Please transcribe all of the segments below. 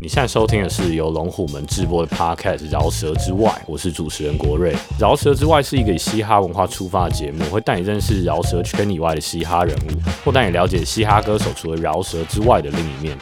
你现在收听的是由龙虎门直播的 Podcast《饶舌之外》，我是主持人国瑞。《饶舌之外》是一个以嘻哈文化出发的节目，会带你认识饶舌圈以外的嘻哈人物，或带你了解嘻哈歌手除了饶舌之外的另一面。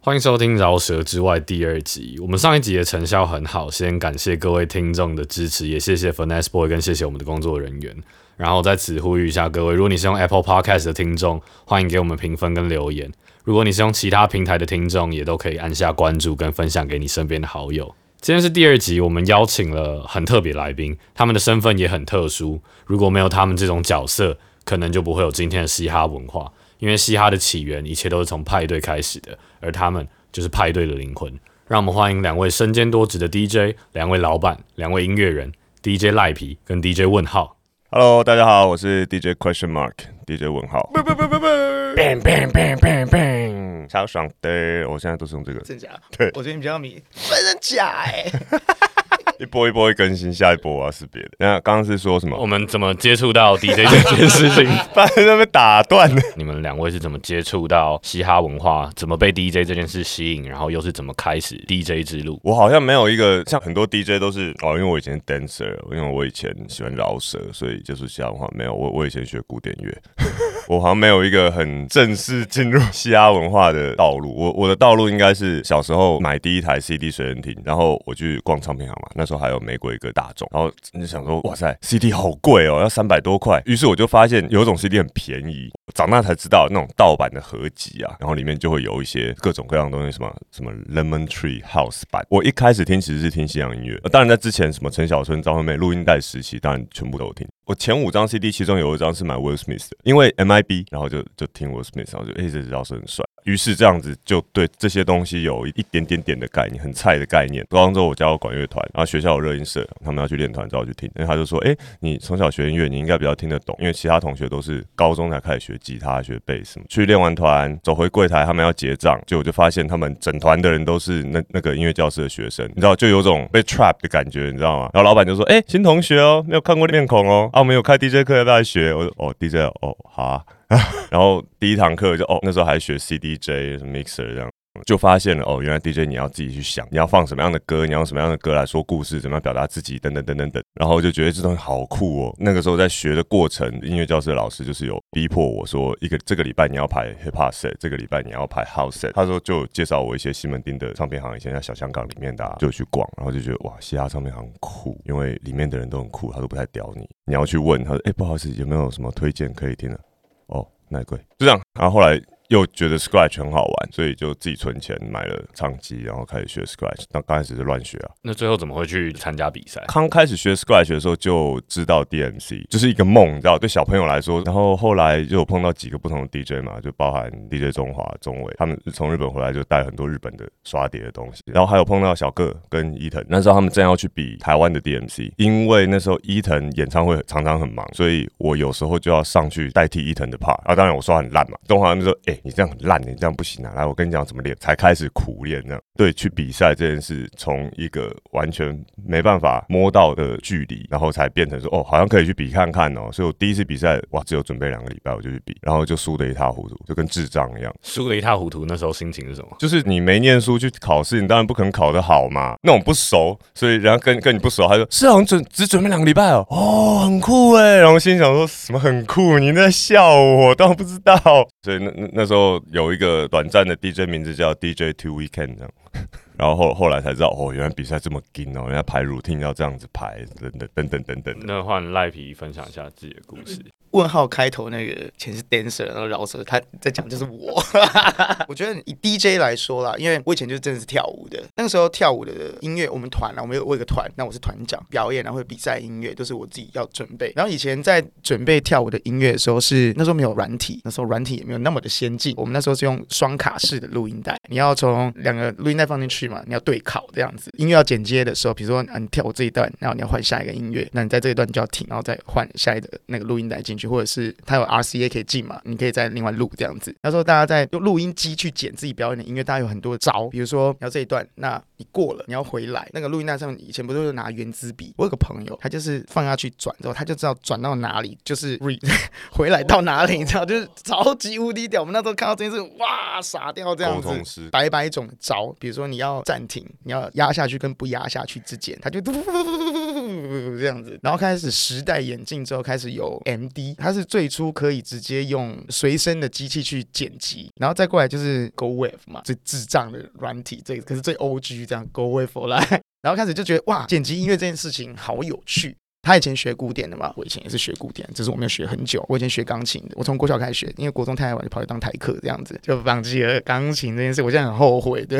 欢迎收听《饶舌之外》第二集。我们上一集的成效很好，先感谢各位听众的支持，也谢谢 Finesse Boy 跟谢谢我们的工作人员。然后在此呼吁一下各位，如果你是用 Apple Podcast 的听众，欢迎给我们评分跟留言。如果你是用其他平台的听众，也都可以按下关注跟分享给你身边的好友。今天是第二集，我们邀请了很特别来宾，他们的身份也很特殊。如果没有他们这种角色，可能就不会有今天的嘻哈文化。因为嘻哈的起源，一切都是从派对开始的，而他们就是派对的灵魂。让我们欢迎两位身兼多职的 DJ，两位老板，两位音乐人，DJ 赖皮跟 DJ 问号。Hello，大家好，我是 DJ Question Mark，DJ 问号。bang bang bang bang bang，超爽的！我现在都是用这个，真假？对我最近比较迷，真假哎、一波一波会更新，下一波我要是别的。那刚刚是说什么？我们怎么接触到 DJ 这件事情？把那边打断了。你们两位是怎么接触到嘻哈文化？怎么被 DJ 这件事吸引？然后又是怎么开始 DJ 之路？我好像没有一个像很多 DJ 都是哦，因为我以前 dancer，因为我以前喜欢饶舌，所以就是嘻哈文化没有。我我以前学古典乐，我好像没有一个很正式进入嘻哈文化的道路。我我的道路应该是小时候买第一台 CD 随身听，然后我去逛唱片行嘛，那时候还有玫瑰跟大众，然后你就想说哇塞，CD 好贵哦，要三百多块。于是我就发现有一种 CD 很便宜，长大才知道那种盗版的合集啊，然后里面就会有一些各种各样的东西，什么什么 Lemon Tree House 版。我一开始听其实是听西洋音乐，当然在之前什么陈小春、张惠妹录音带时期，当然全部都有听。我前五张 CD 其中有一张是买 Will Smith 的，因为 MIB，然后就就听 Will Smith，然后就哎、这饶舌很帅。于是这样子就对这些东西有一点点点的概念，很菜的概念。高中之后我加入管乐团，然后学校有热音社，他们要去练团，之后去听。因为他就说，哎、你从小学音乐，你应该比较听得懂，因为其他同学都是高中才开始学吉他、学贝斯。去练完团，走回柜台，他们要结账，就我就发现他们整团的人都是那那个音乐教室的学生，你知道，就有种被 trap 的感觉，你知道吗？然后老板就说，哎、新同学哦，没有看过面孔哦，啊，我们有开 DJ 课要不要来学？我说，哦，DJ 哦，好啊。然后第一堂课就哦，那时候还学 CDJ、mixer 这样，就发现了哦，原来 DJ 你要自己去想，你要放什么样的歌，你要用什么样的歌来说故事，怎么样表达自己，等等等等等。然后就觉得这东西好酷哦。那个时候在学的过程，音乐教室的老师就是有逼迫我说，一个这个礼拜你要排 hip hop set，这个礼拜你要排 house set。他说就介绍我一些西门町的唱片行，以前在小香港里面的、啊，就去逛，然后就觉得哇，嘻哈唱片行酷，因为里面的人都很酷，他都不太屌你。你要去问他说，哎、不好意思，有没有什么推荐可以听的？哦，那贵，就这样。然后后来又觉得 Scratch 很好玩，所以就自己存钱买了唱机，然后开始学 Scratch。那刚开始是乱学啊。那最后怎么会去参加比赛？刚开始学 Scratch 的时候就知道 DMC 就是一个梦，你知道，对小朋友来说。然后后来就有碰到几个不同的 DJ 嘛，就包含 DJ 中华、中伟，他们从日本回来就带很多日本的刷碟的东西。然后还有碰到小个跟伊藤，那时候他们正要去比台湾的 DMC，因为那时候伊藤演唱会常常很忙，所以我有时候就要上去代替伊藤的 part。啊，当然我刷很烂嘛，中华他们说，哎、你这样很烂，你这样不行啊，来我跟你讲怎么练，才开始苦练这样。对，去比赛这件事，从一个完全没办法摸到的距离，然后才变成说，哦，好像可以去比看看哦。所以我第一次比赛，哇，只有准备两个礼拜我就去比，然后就输得一塌糊涂，就跟智障一样。输得一塌糊涂，那时候心情是什么？就是你没念书去考试，你当然不可能考得好嘛。那种不熟，所以人家跟跟你不熟，他说是好像准只准备两个礼拜哦，哦，很酷哎。然后心想说什么很酷？你在笑我？当然不知道。所以那那那那时候有一个短暂的 DJ 名字叫 DJ Two Weekend 这样。然后后后来才知道，哦，原来比赛这么紧哦，人家排 routine 要这样子排，等等等等等等。那换赖皮分享一下自己的故事。问号开头那个前是 dancer，然后饶舌，他在讲就是我。我觉得以 DJ 来说啦，因为我以前就真的是跳舞的，那个时候跳舞的音乐，我们团啊，我们有我有个团，那我是团长，表演然后会比赛音乐都是我自己要准备。然后以前在准备跳舞的音乐的时候是，那时候没有软体，那时候软体也没有那么的先进，我们那时候是用双卡式的录音带，你要从两个录音带放进去嘛，你要对考这样子。音乐要剪接的时候，比如说啊你跳我这一段，然后你要换下一个音乐，那你在这一段就要停，然后再换下一个那个录音带进去，或者是它有 RCA 可以进嘛，你可以再另外录这样子。那时候大家在用录音机去剪自己表演的音乐，大家有很多招，比如说你要这一段，那过了，你要回来，那个录音带上面以前不都是拿圆珠笔？我有个朋友，他就是放下去转之后，他就知道转到哪里，就是 re 回来到哪里，你知道，就是超级无敌屌。我们那时候看到这件事，哇，傻掉这样子。百百种招，比如说你要暂停，你要压下去跟不压下去之间，他就嘟嘟嘟嘟嘟嘟嘟这样子。然后开始时代眼镜之后，开始有 MD，它是最初可以直接用随身的机器去剪辑，然后再过来就是 Go Wave 嘛，最智障的软体，这可是最 OG 这样这样 Go away for life，然后开始就觉得哇，剪辑音乐这件事情好有趣。他以前学古典的嘛，我以前也是学古典，只是我没有学很久。我以前学钢琴的，我从国小开始学，因为国中太晚就跑去当台客，这样子就放弃了钢琴这件事。我现在很后悔，对。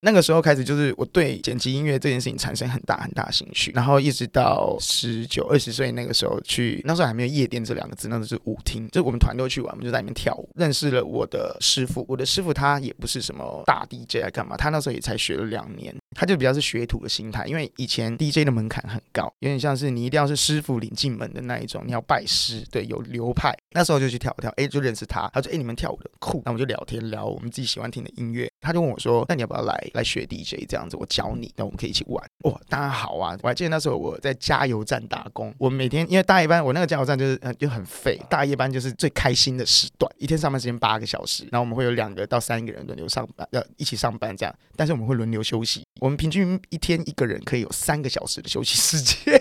那个时候开始，就是我对剪辑音乐这件事情产生很大很大兴趣，然后一直到十九二十岁那个时候去，那时候还没有夜店这两个字，那是舞厅，就我们团队去玩，我们就在里面跳舞，认识了我的师傅。我的师傅他也不是什么大 DJ 来干嘛，他那时候也才学了两年，他就比较是学徒的心态，因为以前 DJ 的门槛很高，有点像是你一定要是师傅领进门的那一种，你要拜师，对，有流派。那时候就去跳跳，哎，就认识他，他说，哎，你们跳舞的酷，那我们就聊天聊我们自己喜欢听的音乐，他就问我说，那你要不要来？来学 DJ 这样子，我教你，那我们可以一起玩。哇，当然好啊！我还记得那时候我在加油站打工，我每天因为大夜班，我那个加油站就是呃就很废，大夜班就是最开心的时段，一天上班时间八个小时，然后我们会有两个到三个人轮流上班，要一起上班这样，但是我们会轮流休息，我们平均一天一个人可以有三个小时的休息时间，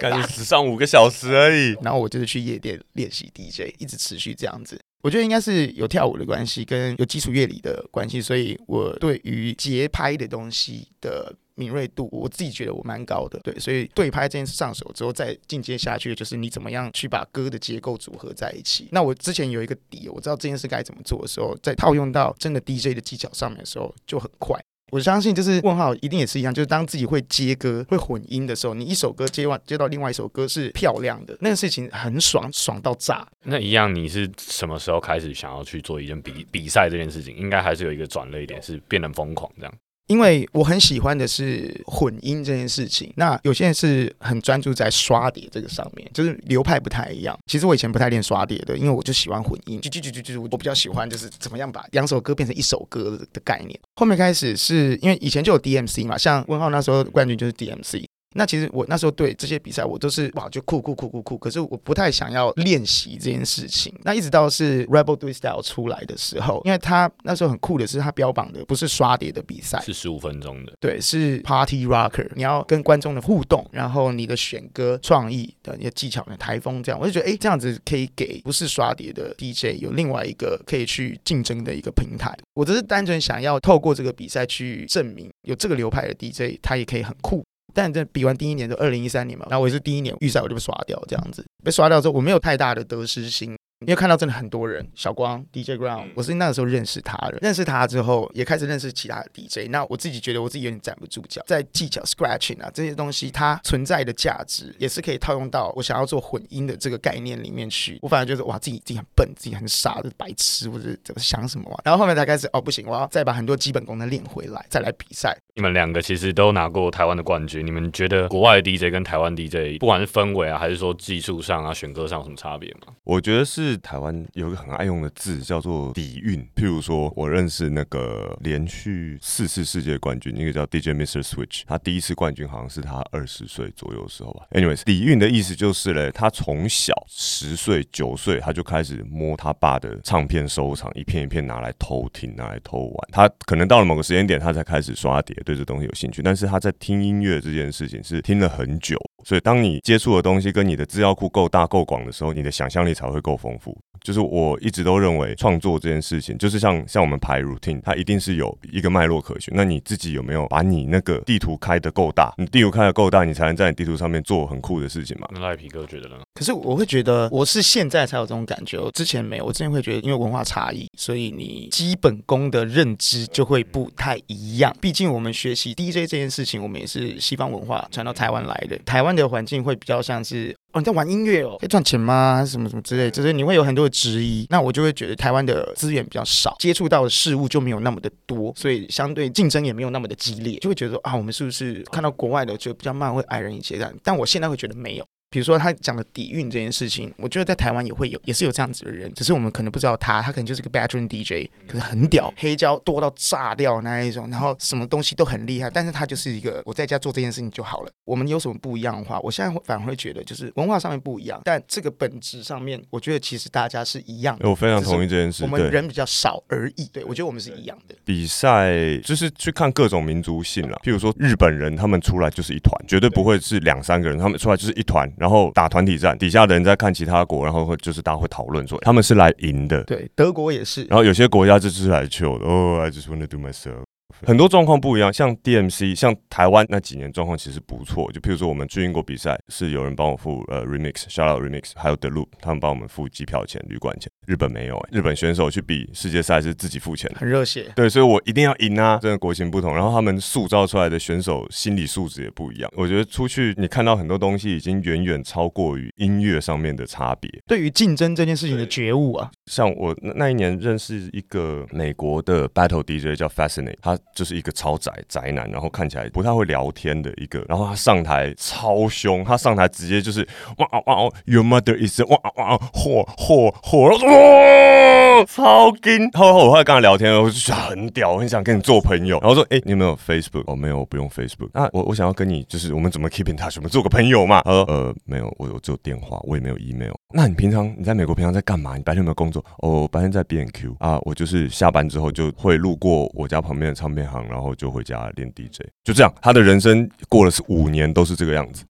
感觉只上五个小时而已。然后我就是去夜店练习 DJ，一直持续这样子。我觉得应该是有跳舞的关系，跟有基础乐理的关系，所以我对于节拍的东西的敏锐度，我自己觉得我蛮高的。对，所以对拍这件事上手之后，再进阶下去，就是你怎么样去把歌的结构组合在一起。那我之前有一个底，我知道这件事该怎么做的时候，在套用到真的 DJ 的技巧上面的时候，就很快。我相信，就是问号一定也是一样，就是当自己会接歌、会混音的时候，你一首歌接完接到另外一首歌是漂亮的，那个事情很爽，爽到炸。那一样，你是什么时候开始想要去做一件比比赛这件事情？应该还是有一个转捩点，是变得疯狂这样。因为我很喜欢的是混音这件事情，那有些人是很专注在刷碟这个上面，就是流派不太一样。其实我以前不太练刷碟的，因为我就喜欢混音，就就就就就我比较喜欢就是怎么样把两首歌变成一首歌的概念。后面开始是因为以前就有 DMC 嘛，像温浩那时候冠军就是 DMC。那其实我那时候对这些比赛，我都是哇就酷酷酷酷酷，可是我不太想要练习这件事情。那一直到是 Rebel Do Style 出来的时候，因为他那时候很酷的是，他标榜的不是刷碟的比赛，是十五分钟的，对，是 Party Rocker，你要跟观众的互动，然后你的选歌创意的一些技巧的台风这样，我就觉得哎，这样子可以给不是刷碟的 DJ 有另外一个可以去竞争的一个平台。我只是单纯想要透过这个比赛去证明，有这个流派的 DJ 他也可以很酷。但这比完第一年就二零一三年嘛，然后我也是第一年预赛我就被刷掉，这样子被刷掉之后，我没有太大的得失心。因为看到真的很多人，小光 DJ Ground，我是那个时候认识他的。认识他之后，也开始认识其他的 DJ。那我自己觉得我自己有点站不住脚，在技巧 Scratching 啊这些东西，它存在的价值也是可以套用到我想要做混音的这个概念里面去。我反而觉得哇，自己自己很笨，自己很傻的白痴，或者怎么想什么嘛。然后后面才开始哦，不行，我要再把很多基本功能练回来，再来比赛。你们两个其实都拿过台湾的冠军，你们觉得国外的 DJ 跟台湾 DJ，不管是氛围啊，还是说技术上啊、选歌上有什么差别吗？我觉得是是台湾有。一个很爱用的字叫做底蕴，譬如说，我认识那个连续四次世界冠军，一个叫 DJ Mr Switch，他第一次冠军好像是他二十岁左右的时候吧。Anyways，底蕴的意思就是嘞，他从小十岁九岁他就开始摸他爸的唱片收藏，一片一片拿来偷听，拿来偷玩。他可能到了某个时间点，他才开始刷碟，对这东西有兴趣。但是他在听音乐这件事情是听了很久。所以，当你接触的东西跟你的资料库够大够广的时候，你的想象力才会够丰富。就是我一直都认为，创作这件事情，就是像像我们排 routine，它一定是有一个脉络可循。那你自己有没有把你那个地图开得够大？你地图开得够大，你才能在你地图上面做很酷的事情嘛？那赖皮哥觉得呢？可是我会觉得，我是现在才有这种感觉，我之前没有。我之前会觉得，因为文化差异，所以你基本功的认知就会不太一样。毕竟我们学习 DJ 这件事情，我们也是西方文化传到台湾来的，台湾的环境会比较像是。哦，你在玩音乐哦，可以赚钱吗？还是什么什么之类，就是你会有很多的质疑。那我就会觉得台湾的资源比较少，接触到的事物就没有那么的多，所以相对竞争也没有那么的激烈，就会觉得啊，我们是不是看到国外的就比较慢，会矮人一些这样？但我现在会觉得没有。比如说他讲的底蕴这件事情，我觉得在台湾也会有，也是有这样子的人，只是我们可能不知道他，他可能就是个 bedroom DJ，可是很屌，黑胶多到炸掉那一种，然后什么东西都很厉害，但是他就是一个我在家做这件事情就好了。我们有什么不一样的话，我现在会反而会觉得就是文化上面不一样，但这个本质上面，我觉得其实大家是一样的。我非常同意这件事。我们，人比较少而已，对我觉得我们是一样的。比赛就是去看各种民族性啦，譬如说日本人他们出来就是一团，绝对不会是两三个人，他们出来就是一团，然后打团体战，底下的人在看其他国，然后会就是大家会讨论说他们是来赢的，对，德国也是。然后有些国家就是来 chill 的哦，I just wanna do myself。很多状况不一样，像 DMC，像台湾那几年状况其实不错。就譬如说我们去英国比赛，是有人帮我付呃 remix，shout out remix，还有 The Loop，他们帮我们付机票钱、旅馆钱。日本没有、欸，日本选手去比世界赛是自己付钱的。很热血，对，所以我一定要赢啊！真的国情不同，然后他们塑造出来的选手心理素质也不一样。我觉得出去你看到很多东西，已经远远超过于音乐上面的差别。对于竞争这件事情的觉悟啊，像我那那一年认识一个美国的 battle DJ 叫 Fascinate，他就是一个超宅宅男，然后看起来不太会聊天的一个，然后他上台超凶，他上台直接就是哇哇哇，Your mother is a- 哇哇火火火，哇超劲！后来我后来跟他聊天，我就觉得很屌，我很想跟你做朋友。然后说，哎、你有没有 Facebook？哦，没有，我不用 Facebook。那我我想要跟你，就是我们怎么 keep in touch？我们做个朋友嘛？他说，呃，没有，我我只有电话，我也没有 email。那你平常你在美国平常在干嘛？你白天有没有工作？哦，白天在 B N Q 啊，我就是下班之后就会路过我家旁边的唱片行，然后就回家练 DJ，就这样。他的人生过了是五年都是这个样子。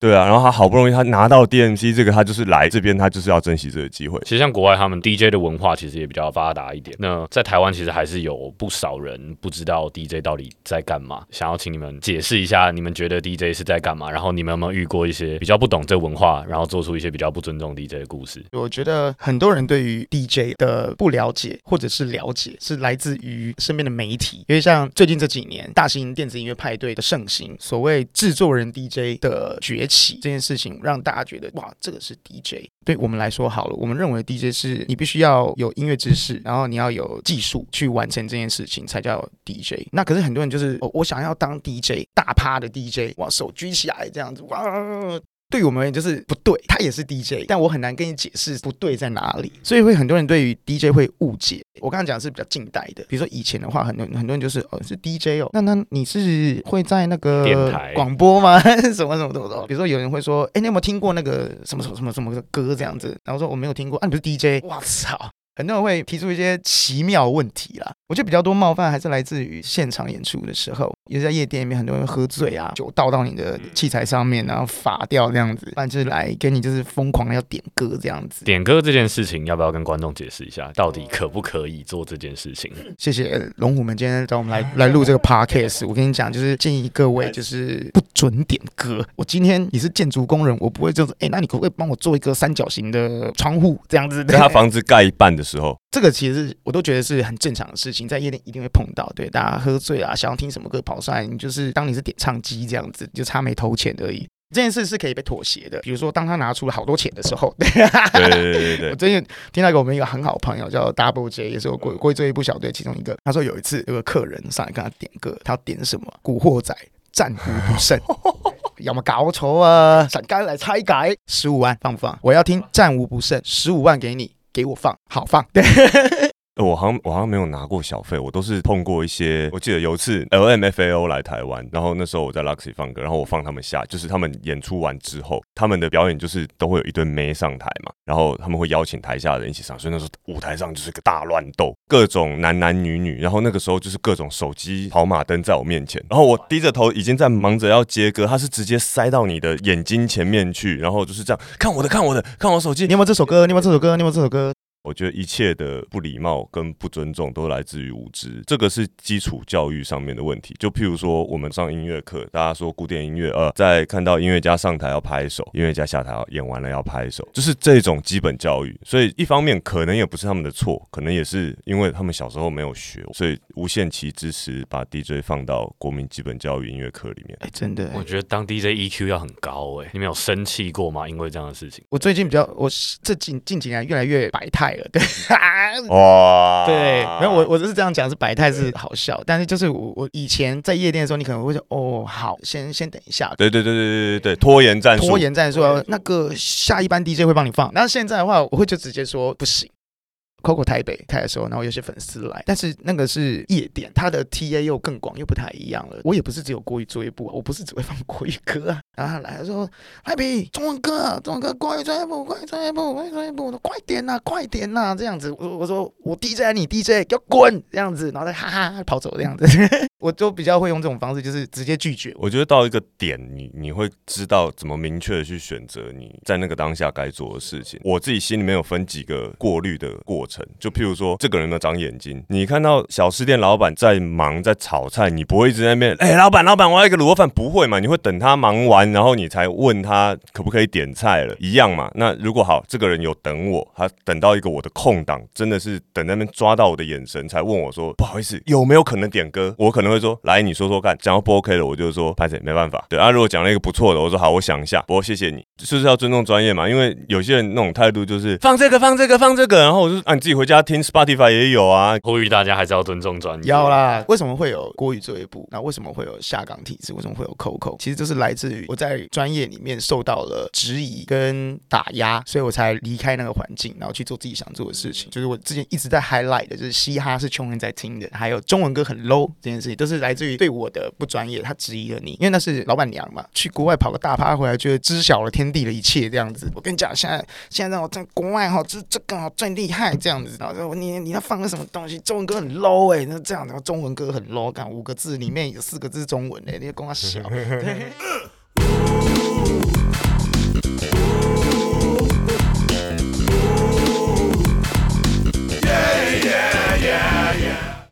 对啊，然后他好不容易他拿到 DMC 这个，他就是来这边，他就是要珍惜这个机会。其实像国外，他们 DJ 的文化其实也比较发达一点。那在台湾，其实还是有不少人不知道 DJ 到底在干嘛。想要请你们解释一下，你们觉得 DJ 是在干嘛？然后你们有没有遇过一些比较不懂这文化，然后做出一些比较不尊重 DJ 的故事？我觉得很多人对于 DJ 的不了解或者是了解，是来自于身边的媒体。因为像最近这几年大型电子音乐派对的盛行，所谓制作人 DJ 的崛起这件事情，让大家觉得哇，这个是 DJ。对我们来说好了，我们认为 DJ 是你必须要有音乐知识，然后你要有技术去完成这件事情才叫 DJ。那可是很多人就是、哦、我想要当 DJ 大趴的 DJ，哇，手举起来这样子，哇。对于我们而言就是不对，他也是 DJ，但我很难跟你解释不对在哪里，所以会很多人对于 DJ 会误解。我刚刚讲的是比较近代的，比如说以前的话，很多很多人就是哦是 DJ 哦，那那你是会在那电个台广播吗？什么什么什么的？比如说有人会说，哎，你有没有听过那个什么什么什么什么的歌这样子？然后说我没有听过，啊，你不是 DJ？我操！很多人会提出一些奇妙问题啦，我觉得比较多冒犯还是来自于现场演出的时候，也是在夜店里面，很多人喝醉啊，酒倒到你的器材上面，然后罚掉这样子，不然就是来跟你就是疯狂的要点歌这样子。点歌这件事情，要不要跟观众解释一下，到底可不可以做这件事情？谢谢龙虎们今天找我们来来录这个 podcast。我跟你讲，就是建议各位就是不准点歌。我今天你是建筑工人，我不会就是哎，那你可不可以帮我做一个三角形的窗户这样子？在他房子盖一半的时候，这个其实我都觉得是很正常的事情，在夜店一定会碰到。对，大家喝醉啊，想要听什么歌跑上来，你就是当你是点唱机这样子，就差没投钱而已。这件事是可以被妥协的，比如说当他拿出了好多钱的时候，对对对对我最近听到一个我们一个很好的朋友叫 Double J，也是我过过去这一部小队其中一个。他说有一次有个客人上来跟他点歌，他要点什么《古惑仔》战无不胜。有冇搞错啊？神街来拆改，十五万放不放？我要听战无不胜，十五万给你，给我放，好放。对，呃我好像我好像没有拿过小费，我都是碰过一些。我记得有一次 LMFAO 来台湾，然后那时候我在 Luxy 放歌，然后我放他们下，就是他们演出完之后，他们的表演就是都会有一堆妹上台嘛，然后他们会邀请台下的人一起上，所以那时候舞台上就是个大乱斗，各种男男女女，然后那个时候就是各种手机跑马灯在我面前，然后我低着头已经在忙着要接歌，他是直接塞到你的眼睛前面去，然后就是这样看我的看我的看我手机你，有没有这首歌？你有没有这首歌？你有没有这首歌？我觉得一切的不礼貌跟不尊重都来自于无知，这个是基础教育上面的问题。就譬如说，我们上音乐课，大家说古典音乐，呃，在看到音乐家上台要拍手，音乐家下台要演完了要拍手，就是这种基本教育。所以一方面可能也不是他们的错，可能也是因为他们小时候没有学，所以无限期支持把 DJ 放到国民基本教育音乐课里面。哎，真的，我觉得当 DJ EQ 要很高哎、你们有生气过吗？因为这样的事情，我最近比较，我这近近几年越来越百態态了，对，哇，对，没有我我就是这样讲，是百态是好笑，但是就是我我以前在夜店的时候，你可能会说哦好，先先等一下，对对对对对对对，拖延战术，拖延战术，那个下一班 DJ 会帮你放，那现在的话，我会就直接说不行。Coco 台北开的时候，然后有些粉丝来，但是那个是夜店，它的 TA 又更广，又不太一样了。我也不是只有国语作业部，我不是只会放国语歌啊。然后他来他说：“Happy 中文歌，中文歌，国语作业部，国语作业部，国语作业部，快点呐，快点呐！”这样子，我我说我 DJ 你 DJ 给我滚这样子，然后再哈哈跑走这样子。我就比较会用这种方式，就是直接拒绝。我觉得到一个点，你你会知道怎么明确的去选择你在那个当下该做的事情。我自己心里面有分几个过滤的过程，就譬如说，这个人有没有长眼睛？你看到小吃店老板在忙在炒菜，你不会一直在那边，哎，老板老板，我要一个卤肉饭，不会嘛？你会等他忙完，然后你才问他可不可以点菜了，一样嘛？那如果好，这个人有等我，他等到一个我的空档，真的是等那边抓到我的眼神，才问我说，不好意思，有没有可能点歌？我可能会说，来，你说说看。讲到不 OK 了，我就说，拍谁没办法。对啊，如果讲了一个不错的，我说好，我想一下。不过谢谢你，就是要尊重专业嘛。因为有些人那种态度就是放这个，放这个，放这个，然后我就啊，你自己回家听 Spotify 也有啊。呼吁大家还是要尊重专业。要啦，为什么会有国语作业部？那为什么会有下岗体制？为什么会有 Coco？其实就是来自于我在专业里面受到了质疑跟打压，所以我才离开那个环境，然后去做自己想做的事情。就是我之前一直在 highlight 的，就是嘻哈是穷人在听的，还有中文歌很 low 这件事情，都是来自于对我的不专业。他质疑了你，因为那是老板娘嘛，去国外跑个大趴回来，觉得知晓了天地的一切这样子。我跟你讲，现在现在让我在国外哈，这这个哈最厉害这样子。然后说你你要放个什么东西，中文歌很 low 哎，那这样的中文歌很 low，看五个字里面有四个字中文哎，你跟我小。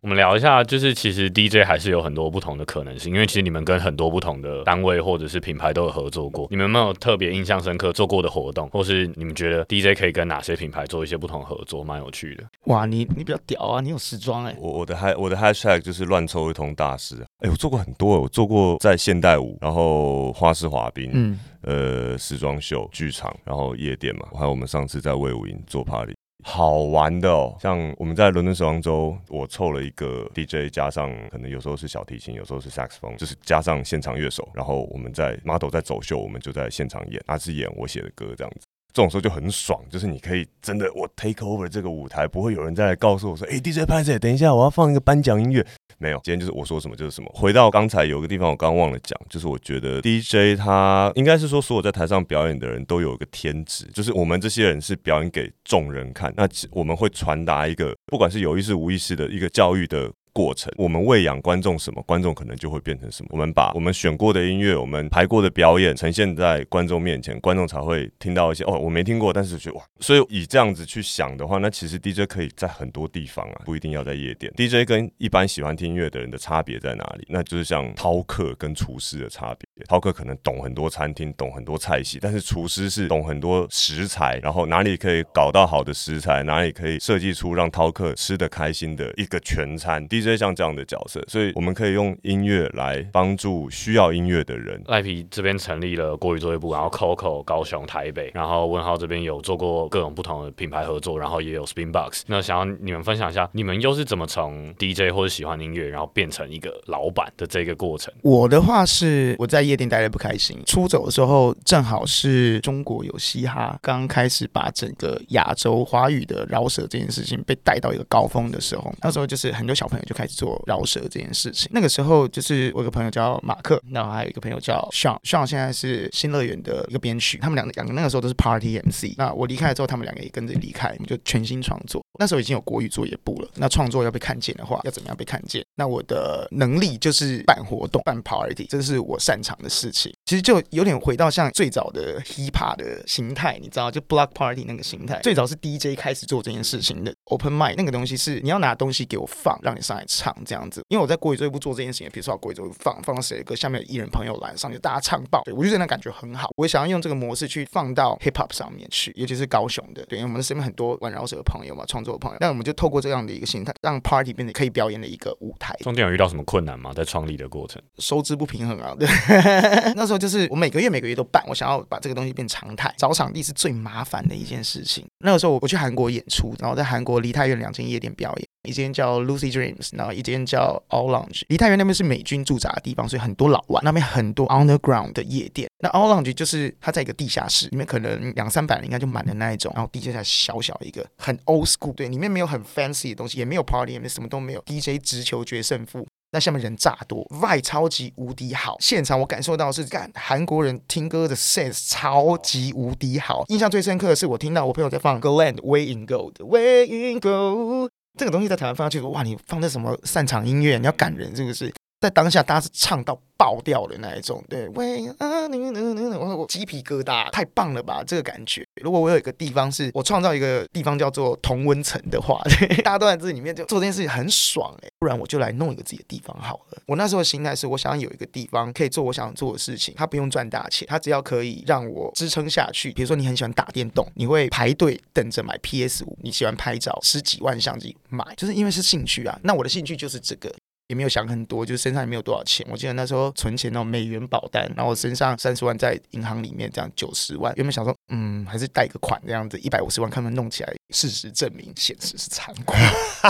我们聊一下，就是其实 DJ 还是有很多不同的可能性，因为其实你们跟很多不同的单位或者是品牌都有合作过。你们有没有特别印象深刻做过的活动，或是你们觉得 DJ 可以跟哪些品牌做一些不同合作，蛮有趣的？哇，你你比较屌啊，你有时装哎。我我的 h 我的 hashtag 就是乱抽一通大师。哎，我做过很多，我做过在现代舞，然后花式滑冰，嗯，呃，时装秀、剧场，然后夜店嘛，还有我们上次在魏武营做 party。好玩的哦，像我们在伦敦时装周，我凑了一个 DJ，加上可能有时候是小提琴，有时候是萨克斯风，就是加上现场乐手，然后我们在 model 在走秀，我们就在现场演，他是演我写的歌这样子。这种时候就很爽，就是你可以真的我 take over 这个舞台，不会有人再来告诉我说，哎，DJ 拍摄，等一下我要放一个颁奖音乐。没有，今天就是我说什么就是什么。回到刚才有个地方我刚忘了讲，就是我觉得 DJ 他应该是说所有在台上表演的人都有一个天职，就是我们这些人是表演给众人看，那我们会传达一个不管是有意识无意识的一个教育的。过程，我们喂养观众什么，观众可能就会变成什么。我们把我们选过的音乐，我们排过的表演呈现在观众面前，观众才会听到一些哦，我没听过，但是觉得哇。所以以这样子去想的话，那其实 DJ 可以在很多地方啊，不一定要在夜店。DJ 跟一般喜欢听音乐的人的差别在哪里？那就是像饕客跟厨师的差别。饕客可能懂很多餐厅，懂很多菜系，但是厨师是懂很多食材，然后哪里可以搞到好的食材，哪里可以设计出让饕客吃得开心的一个全餐。DJ 像这样的角色，所以我们可以用音乐来帮助需要音乐的人。赖皮这边成立了国语作业部，然后 Coco 高雄、台北，然后问号这边有做过各种不同的品牌合作，然后也有 Spin Box。那想要你们分享一下，你们又是怎么从 DJ 或者喜欢音乐，然后变成一个老板的这个过程？我的话是我在夜店待的不开心，出走的时候正好是中国有嘻哈刚开始把整个亚洲华语的饶舌这件事情被带到一个高峰的时候，那时候就是很多小朋友就开始做。饶舌这件事情，那个时候就是我有个朋友叫马克，然后还有一个朋友叫 Sean，Sean 现在是新乐园的一个编曲，他们两个两个那个时候都是 Party MC。那我离开了之后，他们两个也跟着离开，我们就全新创作。那时候已经有国语作业部了，那创作要被看见的话，要怎么样被看见？那我的能力就是办活动、办 Party，这是我擅长的事情。其实就有点回到像最早的 Hip Hop 的形态，你知道，就 Block Party 那个形态，最早是 DJ 开始做这件事情的 Open Mic 那个东西是你要拿东西给我放，让你上来唱。这样子，因为我在国语作业部做这件事情，比如说国语作业放放到谁的歌，下面有艺人朋友来上去，大家唱爆，对我就觉得那感觉很好。我也想要用这个模式去放到 hip hop 上面去，尤其是高雄的，对，因为我们身边很多玩饶舌的朋友嘛，创作。作的朋友，那我们就透过这样的一个形态，让 party 变得可以表演的一个舞台。中间有遇到什么困难吗？在创立的过程，收支不平衡啊，对，那时候就是我每个月每个月都办，我想要把这个东西变常态。找场地是最麻烦的一件事情。那个时候我我去韩国演出，然后在韩国梨泰院两间夜店表演，一间叫 Lucy Dreams，然后一间叫 All Lounge。梨泰院那边是美军驻扎的地方，所以很多老外，那边很多 underground 的夜店。那 All Lounge 就是它在一个地下室里面，可能两三百人应该就满的那一种，然后地下室小小一个，很 old school，对，里面没有很 fancy 的东西，也没有 party，也没什么都没有，DJ 直球决胜负。那下面人炸多，why 超级无敌好，现场我感受到是干韩国人听歌的 sense 超级无敌好。印象最深刻的是我听到我朋友在放 Gland Way in Gold，Way in Gold 这个东西在台湾放上去，哇，你放的什么擅长音乐？你要感人是不是？在当下大家是唱到。爆掉的那一种，对，喂啊，你你你我我鸡皮疙瘩，太棒了吧，这个感觉。如果我有一个地方是我创造一个地方叫做同温层的话，大家都在这里面就做这件事情很爽哎，不然我就来弄一个自己的地方好了。我那时候的心态是我想要有一个地方可以做我想做的事情，它不用赚大钱，它只要可以让我支撑下去。比如说你很喜欢打电动，你会排队等着买 PS 五，你喜欢拍照，十几万相机买，就是因为是兴趣啊。那我的兴趣就是这个。也没有想很多，就是身上也没有多少钱。我记得那时候存钱那种美元保单，然后我身上三十万在银行里面，这样九十万。原本想说，嗯，还是贷个款这样子，一百五十万看能弄起来。事实证明，现实是残酷。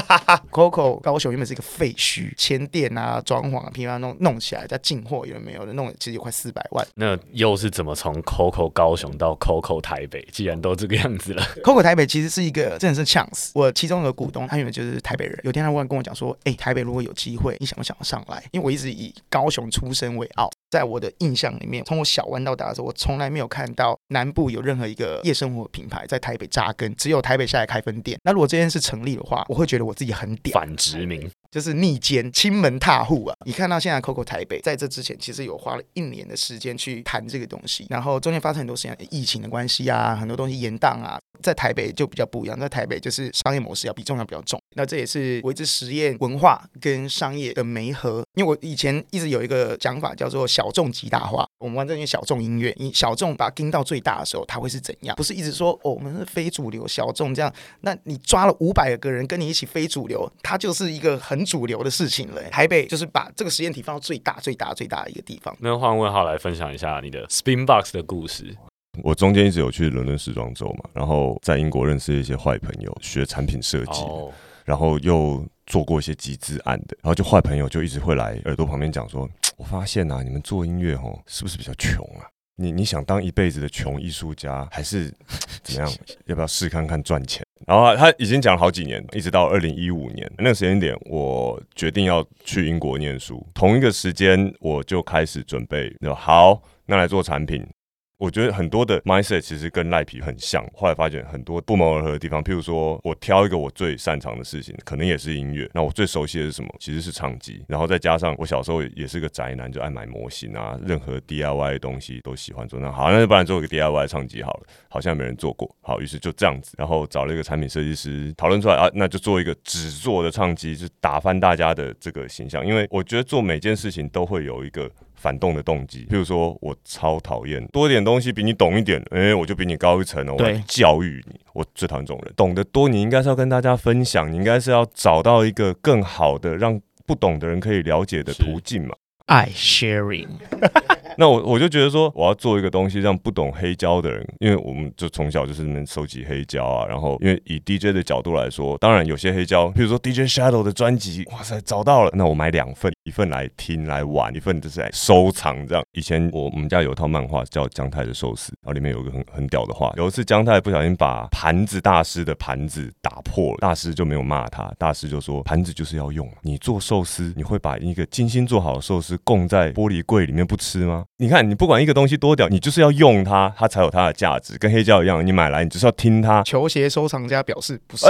Coco 高雄原本是一个废墟，迁店啊、装潢啊、平常弄弄起来，再进货有没有的，弄其实有快四百万。那又是怎么从 Coco 高雄到 Coco 台北？既然都这个样子了，Coco 台北其实是一个真的是 chance。我其中一个股东，他原本就是台北人。有天他忽然跟我讲说：“哎，台北如果有机会，你想不想上来？”因为我一直以高雄出身为傲。在我的印象里面，从我小湾到达的时候，我从来没有看到南部有任何一个夜生活品牌在台北扎根，只有台北下来开分店。那如果这件事成立的话，我会觉得我自己很屌，反殖民。就是逆奸，亲门踏户啊！你看到现在 Coco 台北，在这之前其实有花了一年的时间去谈这个东西，然后中间发生很多事情，疫情的关系啊，很多东西延宕啊，在台北就比较不一样，在台北就是商业模式要比重要比较重。那这也是我一直实验文化跟商业的媒合，因为我以前一直有一个讲法叫做小众极大化，我们玩这些小众音乐，你小众把它盯到最大的时候，它会是怎样？不是一直说哦，我们是非主流小众这样，那你抓了五百个人跟你一起非主流，它就是一个很。很主流的事情了。台北就是把这个实验体放到最大、最大、最大的一个地方。那换问号来分享一下你的 Spinbox 的故事。我中间一直有去伦敦时装周嘛，然后在英国认识一些坏朋友，学产品设计，然后又做过一些集资案的，然后就坏朋友就一直会来耳朵旁边讲说：“ 我发现啊，你们做音乐哦，是不是比较穷啊？你你想当一辈子的穷艺术家，还是怎么样？要不要试看看赚钱？”然后他已经讲了好几年，一直到二零一五年那个时间点，我决定要去英国念书。同一个时间，我就开始准备，好，那来做产品。我觉得很多的 mindset 其实跟赖皮很像，后来发现很多不谋而合的地方。譬如说我挑一个我最擅长的事情，可能也是音乐。那我最熟悉的是什么？其实是唱机。然后再加上我小时候也是个宅男，就爱买模型啊，任何 DIY 的东西都喜欢做。那好，那就不然做一个 DIY 唱机好了。好像没人做过。好，于是就这样子，然后找了一个产品设计师讨论出来啊，那就做一个只做的唱机，就打翻大家的这个形象。因为我觉得做每件事情都会有一个。反动的动机，譬如说我超讨厌多点东西比你懂一点，哎，我就比你高一层哦。我教育你，我最讨厌这种人。懂得多，你应该是要跟大家分享，你应该是要找到一个更好的让不懂的人可以了解的途径嘛。爱 sharing。那我我就觉得说，我要做一个东西，让不懂黑胶的人，因为我们就从小就是能收集黑胶啊。然后，因为以 DJ 的角度来说，当然有些黑胶，比如说 DJ Shadow 的专辑，哇塞，找到了，那我买两份，一份来听来玩，一份就是来收藏这样。以前我我们家有一套漫画叫姜太的寿司，然后里面有一个很很屌的话，有一次姜太不小心把盘子大师的盘子打破了，大师就没有骂他，大师就说盘子就是要用，你做寿司，你会把一个精心做好的寿司供在玻璃柜里面不吃吗？你看，你不管一个东西多屌，你就是要用它，它才有它的价值。跟黑胶一样，你买来你就是要听它。球鞋收藏家表示不是，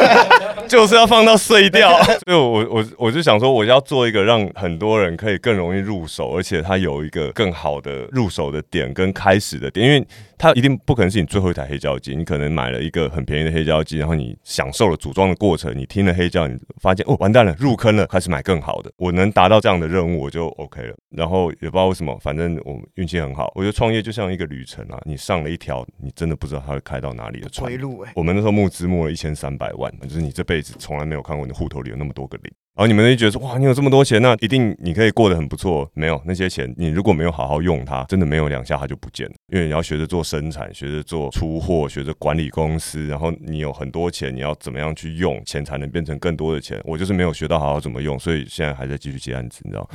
就是要放到碎掉。所以我我我就想说，我要做一个让很多人可以更容易入手，而且它有一个更好的入手的点跟开始的点，因为。它一定不可能是你最后一台黑胶机，你可能买了一个很便宜的黑胶机，然后你享受了组装的过程，你听了黑胶，你发现哦完蛋了，入坑了，开始买更好的。我能达到这样的任务，我就 OK 了。然后也不知道为什么，反反正我运气很好。我觉得创业就像一个旅程啊，你上了一条你真的不知道它会开到哪里的船回。路哎、我们那时候募资募了一千三百万，就是你这辈子从来没有看过你户头里有那么多个零。然后你们就觉得说，哇，你有这么多钱，那一定你可以过得很不错。没有那些钱，你如果没有好好用它，真的没有两下它就不见了。因为你要学着做生产，学着做出货，学着管理公司，然后你有很多钱，你要怎么样去用钱才能变成更多的钱？我就是没有学到好好怎么用，所以现在还在继续接案子，你知道。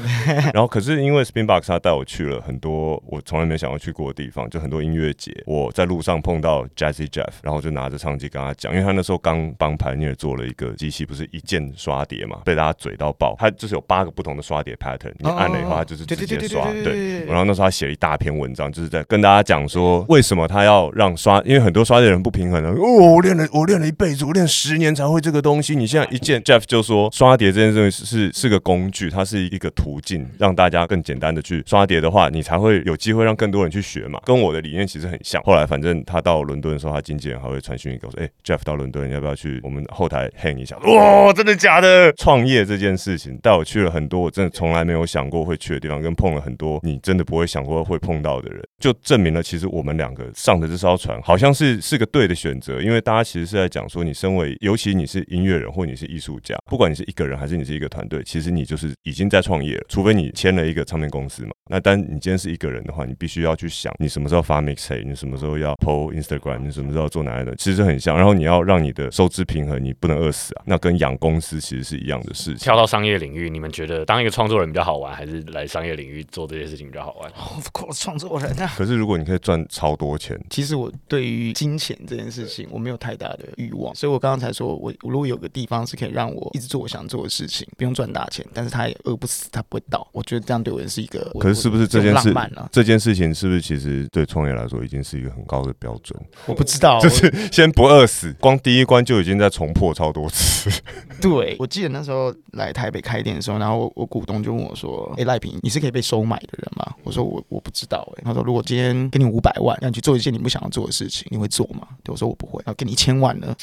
然后可是因为 Spinbox 他带我去了很多我从来没想要去过的地方，就很多音乐节。我在路上碰到 Jazzy Jeff，然后就拿着唱机跟他讲，因为他那时候刚帮 Pioneer 做了一个机器，不是一键刷碟嘛，被大家嘴到爆。他就是有八个不同的刷碟 pattern，你按了以后，它就是直接刷。对，然后那时候他写了一大篇文章，就是在跟大家讲说，为什么他要让刷，因为很多刷碟人不平衡的。哦，我练了，我练了一辈子，我练十年才会这个东西。你现在一见，Jeff 就说，刷碟这件事情是是个工具，它是一个途径，让大家更简单的去刷碟的话，你才会有机会让更多人去学嘛。跟我的理念其实很像。后来反正他到伦敦的时候，他经纪人还会传讯息给我说，哎，Jeff 到伦敦，要不要去我们后台 hang 一下？哇，真的假的？创业这件事情带我去了很多我真的从来没有想过会去的地方，跟碰了很多你真的不会想过会碰到的人，就证明了其实我们两个上的这艘船好像是是个对的选择，因为大家其实是在讲说，你身为尤其你是音乐人或你是艺术家，不管你是一个人还是你是一个团队，其实你就是已经在创业了，除非你签了一个唱片公司嘛。那但你今天是一个人的话，你必须要去想你什么时候发 mixtape，你什么时候要 po Instagram，你什么时候做哪样的，其实很像。然后你要让你的收支平衡，你不能饿死啊。那跟养公司其实是一样的事情。跳到商业领域，你们觉得当一个创作人比较好玩，还是来商业领域做这些事情比较好玩？Of course，创作人啊。可是如果你可以赚超多钱，其实我对于金钱这件事情，我没有太大的欲望，所以我刚刚才说，我我如果有个地方是可以让我一直做我想做的事情，不用赚大钱，但是他也饿不死，他不会倒，我觉得这样对我是一个。可是是不是这件事浪漫啊？这件事情是不是其实对创业来说已经是一个很高的标准？我不知道，就是先不饿死，光第一关就已经在重破超多次。对，我记得那时候来台北开店的时候，然后我我股东就问我说：“哎、赖平，你是可以被收买的人吗？”我说：“我我不知道。”哎，他说：“如果今天给你五百万，让你去做一件你不想要做的事情，你会做吗？”对我说：“我不会。”然后给你一千万呢？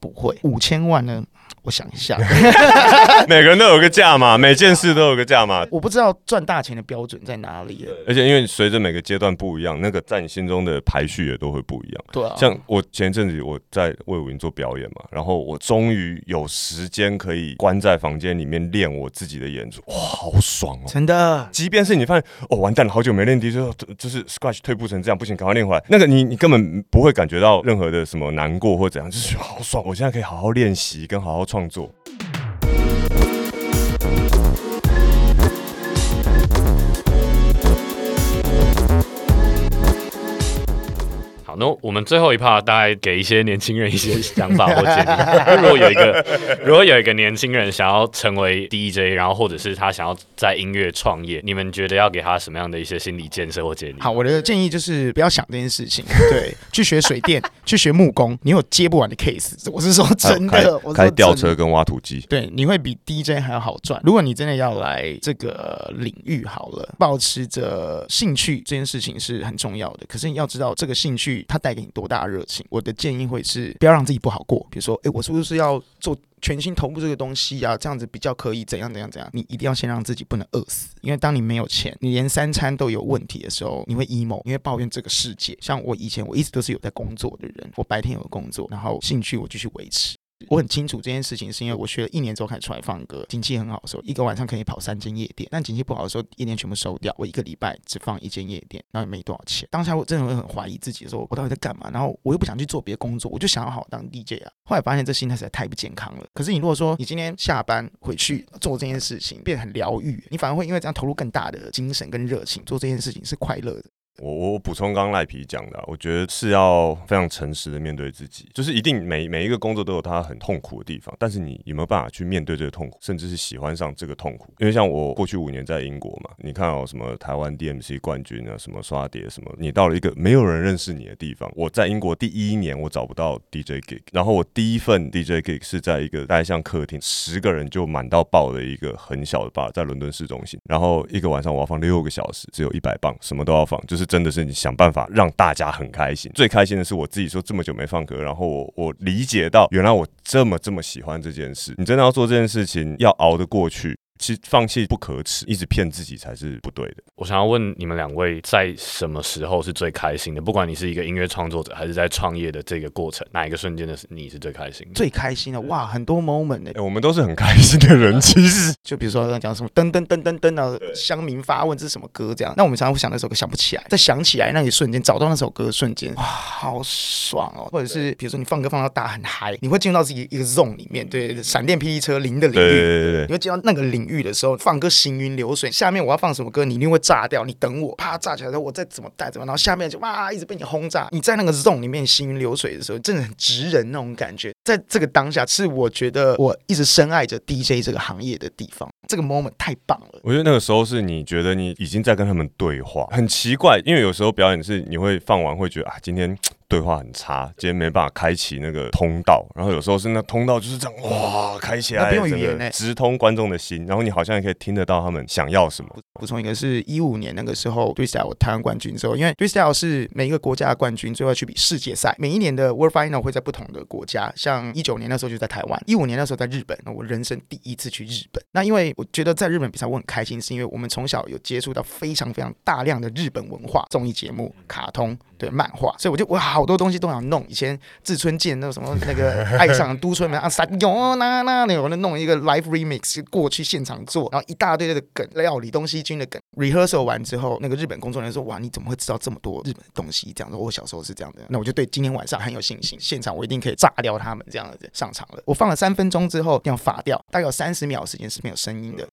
不会。五千万呢？我想一下，每个人都有个价嘛，每件事都有个价嘛。我不知道赚大钱的标准在哪里。而且因为随着每个阶段不一样，那个在你心中的排序也都会不一样。对啊，像我前一阵子我在魏武营做表演嘛，然后我终于有时间可以关在房间里面练我自己的演出，哇，好爽哦！真的。即便是你发现哦完蛋了，好久没练 DJ，就就是 Scratch 退步成这样，不行，赶快练回来。那个你你根本不会感觉到任何的什么难过或怎样，就是好爽，我现在可以好好练习跟好好好创作。好，那我们最后一趴大概给一些年轻人一些想法或 建议。如果有一个，如果有一个年轻人想要成为 DJ，然后或者是他想要在音乐创业，你们觉得要给他什么样的一些心理建设或建议？好，我的建议就是不要想这件事情，对，去学水电，去学木工，你有接不完的 case。我是说真开的，开吊车跟挖土机，对，你会比 DJ 还要好赚。如果你真的要来这个领域好了，保持着兴趣这件事情是很重要的。可是你要知道这个兴趣它带给你多大热情。我的建议会是不要让自己不好过，比如说，诶，我是不是要做？全心投入这个东西啊，这样子比较可以怎样怎样怎样。你一定要先让自己不能饿死，因为当你没有钱，你连三餐都有问题的时候，你会 emo，你会抱怨这个世界。像我以前我一直都是有在工作的人，我白天有工作，然后兴趣我继续维持。我很清楚这件事情，是因为我学了一年之后开始出来放歌，景气很好的时候，一个晚上可以跑三间夜店；但景气不好的时候，夜店全部收掉，我一个礼拜只放一间夜店，然后也没多少钱。当下我真的会很怀疑自己，说我到底在干嘛？然后我又不想去做别的工作，我就想要好好当 DJ 啊。后来发现这心态实在太不健康了。可是你如果说你今天下班回去做这件事情，变得很疗愈，你反而会因为这样投入更大的精神跟热情，做这件事情是快乐的。我我补充刚赖皮讲的、我觉得是要非常诚实的面对自己，就是一定每每一个工作都有它很痛苦的地方，但是你有没有办法去面对这个痛苦，甚至是喜欢上这个痛苦？因为像我过去五年在英国嘛，你看哦，什么台湾 DMC 冠军啊，什么刷碟什么，你到了一个没有人认识你的地方。我在英国第一年我找不到 DJ gig，然后我第一份 DJ gig 是在一个大象客厅，十个人就满到爆的一个很小的 bar，在伦敦市中心，然后一个晚上我要放六个小时，只有一百磅，什么都要放，就是真的是你想办法让大家很开心。最开心的是我自己说这么久没放歌，然后我我理解到原来我这么这么喜欢这件事。你真的要做这件事情，要熬得过去。其实放弃不可耻，一直骗自己才是不对的。我想要问你们两位，在什么时候是最开心的？不管你是一个音乐创作者，还是在创业的这个过程，哪一个瞬间的你是最开心的？最开心的哇，很多 moment 呢、哎、我们都是很开心的人，其实 就比如说刚刚讲什么噔噔噔噔噔啊，乡民发问这是什么歌这样，那我们常常会想那首歌想不起来，在想起来那一瞬间，找到那首歌的瞬间，哇，好爽哦！或者是比如说你放歌放到大家很嗨，你会进入到自己一个 zone 里面，对，闪电霹雳车零的领域。对对你会进到那个领域的时候，放歌行云流水。下面我要放什么歌，你一定会炸掉。你等我，啪炸起来之后，我再怎么带怎么，然后下面就哇一直被你轰炸。你在那个 zone 里面行云流水的时候，真的很直人那种感觉。在这个当下，是我觉得我一直深爱着 DJ 这个行业的地方。这个 moment 太棒了。我觉得那个时候是你觉得你已经在跟他们对话，很奇怪，因为有时候表演是你会放完会觉得啊，今天对话很差，今天没办法开启那个通道，然后有时候是那通道就是这样哇开起来，不用语言欸直通观众的心，然后你好像也可以听得到他们想要什么。补充一个是一五年那个时候 d r e e s t y l e 台湾冠军之后，因为 d r e e s t y l e 是每一个国家的冠军，最后要去比世界赛。每一年的 World Final 会在不同的国家，像一九年那时候就在台湾，一五年那时候在日本。那我人生第一次去日本，那因为我觉得在日本比赛我很开心，是因为我们从小有接触到非常非常大量的日本文化、综艺节目、卡通。对漫画，所以我就哇好多东西都想弄。以前志村健那个什么那个 爱上都村门啊，三哟那那那，我就弄一个 live remix 过去现场做，然后一大堆的梗料理东西君的梗。rehearsal 完之后，那个日本工作人员说：“哇，你怎么会知道这么多日本的东西？”这样子，我小时候是这样的。那我就对今天晚上很有信心，现场我一定可以炸掉他们这样子上场了。我放了三分钟之后要发掉，大概有三十秒时间是没有声音的。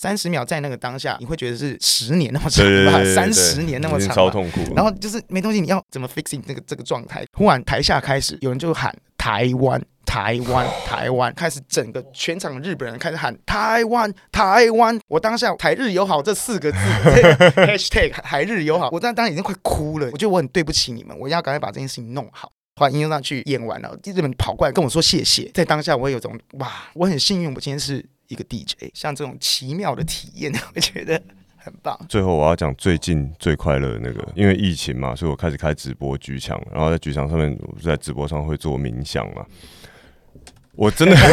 三十秒在那个当下，你会觉得是十年那么长吧？三十年那么长，超痛苦。然后就是没东西，你要怎么 fixing 这个这个状态？忽然台下开始有人就喊台湾。台湾，台湾，开始整个全场日本人开始喊台湾，台湾。我当下台日友好这四个字 hashtag 台日友好，我当当时已经快哭了。我觉得我很对不起你们，我要赶快把这件事情弄好。后来应用上去演完了，日本跑过来跟我说谢谢。在当下我有种哇，我很幸运，我今天是一个 DJ，像这种奇妙的体验，我觉得很棒。最后我要讲最近最快乐的那个，因为疫情嘛，所以我开始开直播剧场，然后在剧场上面，我在直播上会做冥想嘛。我真的，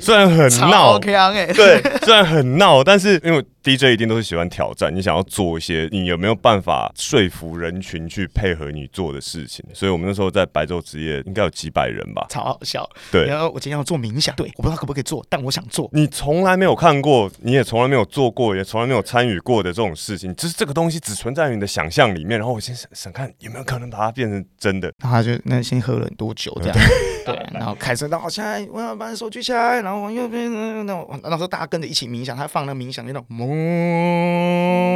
虽然很闹，强哎、对，虽然很闹，但是因为 DJ 一定都是喜欢挑战，你想要做一些，你有没有办法说服人群去配合你做的事情？所以我们那时候在白昼职业应该有几百人吧。超好笑。对然后我今天要做冥想，对，我不知道可不可以做，但我想做。你从来没有看过，你也从来没有做过，也从来没有参与过的这种事情，就是这个东西只存在于你的想象里面。然后我先想想看有没有可能把它变成真的。然后他就那先喝了很多酒这样，对，然后开车到现在我要把手举起来，然后往右边，那那那时候大家跟着一起冥想，他放那冥想那种 Oh.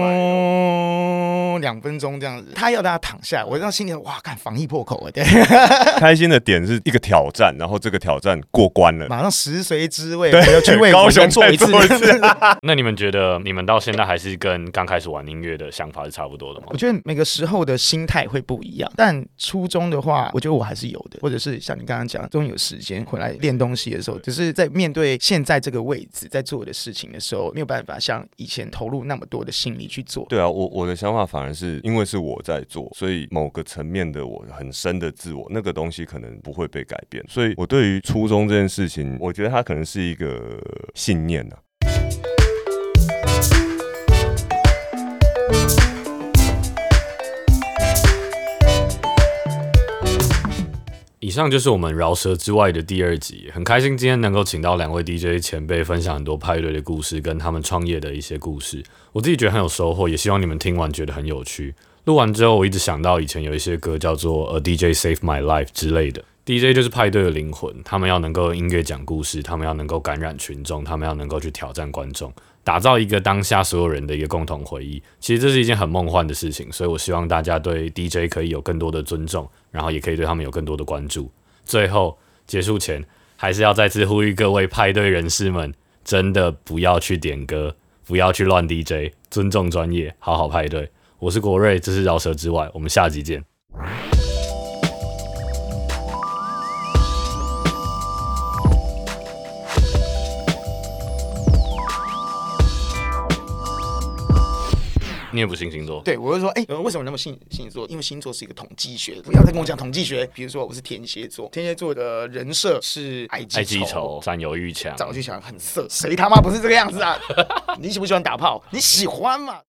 两分钟这样子，他要大家躺下来，我让心里哇，看防疫破口啊，对，开心的点是一个挑战，然后这个挑战过关了。马上食髓知味，对我要去为高雄我做一次一次 那你们觉得你们到现在还是跟刚开始玩音乐的想法是差不多的吗我？觉得每个时候的心态会不一样，但初衷的话，我觉得我还是有的，或者是像你刚刚讲，终于有时间回来练东西的时候，只是在面对现在这个位置在做的事情的时候，没有办法像以前投入那么多的心力去做。对啊，我我的想法反而是因为是我在做，所以某个层面的我很深的自我，那个东西可能不会被改变。所以我对于初衷这件事情，我觉得它可能是一个信念啊。以上就是我们饶舌之外的第二集，很开心今天能够请到两位 DJ 前辈分享很多派对的故事，跟他们创业的一些故事。我自己觉得很有收获，也希望你们听完觉得很有趣。录完之后，我一直想到以前有一些歌叫做《A DJ Save My Life》之类的。DJ 就是派对的灵魂，他们要能够音乐讲故事，他们要能够感染群众，他们要能够去挑战观众，打造一个当下所有人的一个共同回忆。其实这是一件很梦幻的事情，所以我希望大家对 DJ 可以有更多的尊重，然后也可以对他们有更多的关注。最后结束前，还是要再次呼吁各位派对人士们，真的不要去点歌，不要去乱 DJ，尊重专业，好好派对。我是国瑞，这是饶舌之外，我们下集见。你也不信星座？对，我就说，哎、呃为什么那么信星座？因为星座是一个统计学，不要再跟我讲统计学。比如说，我是天蝎座，天蝎座的人设是爱记爱记仇，占有欲强。早就想很色，谁他妈不是这个样子啊？你喜不喜欢打炮？你喜欢嘛？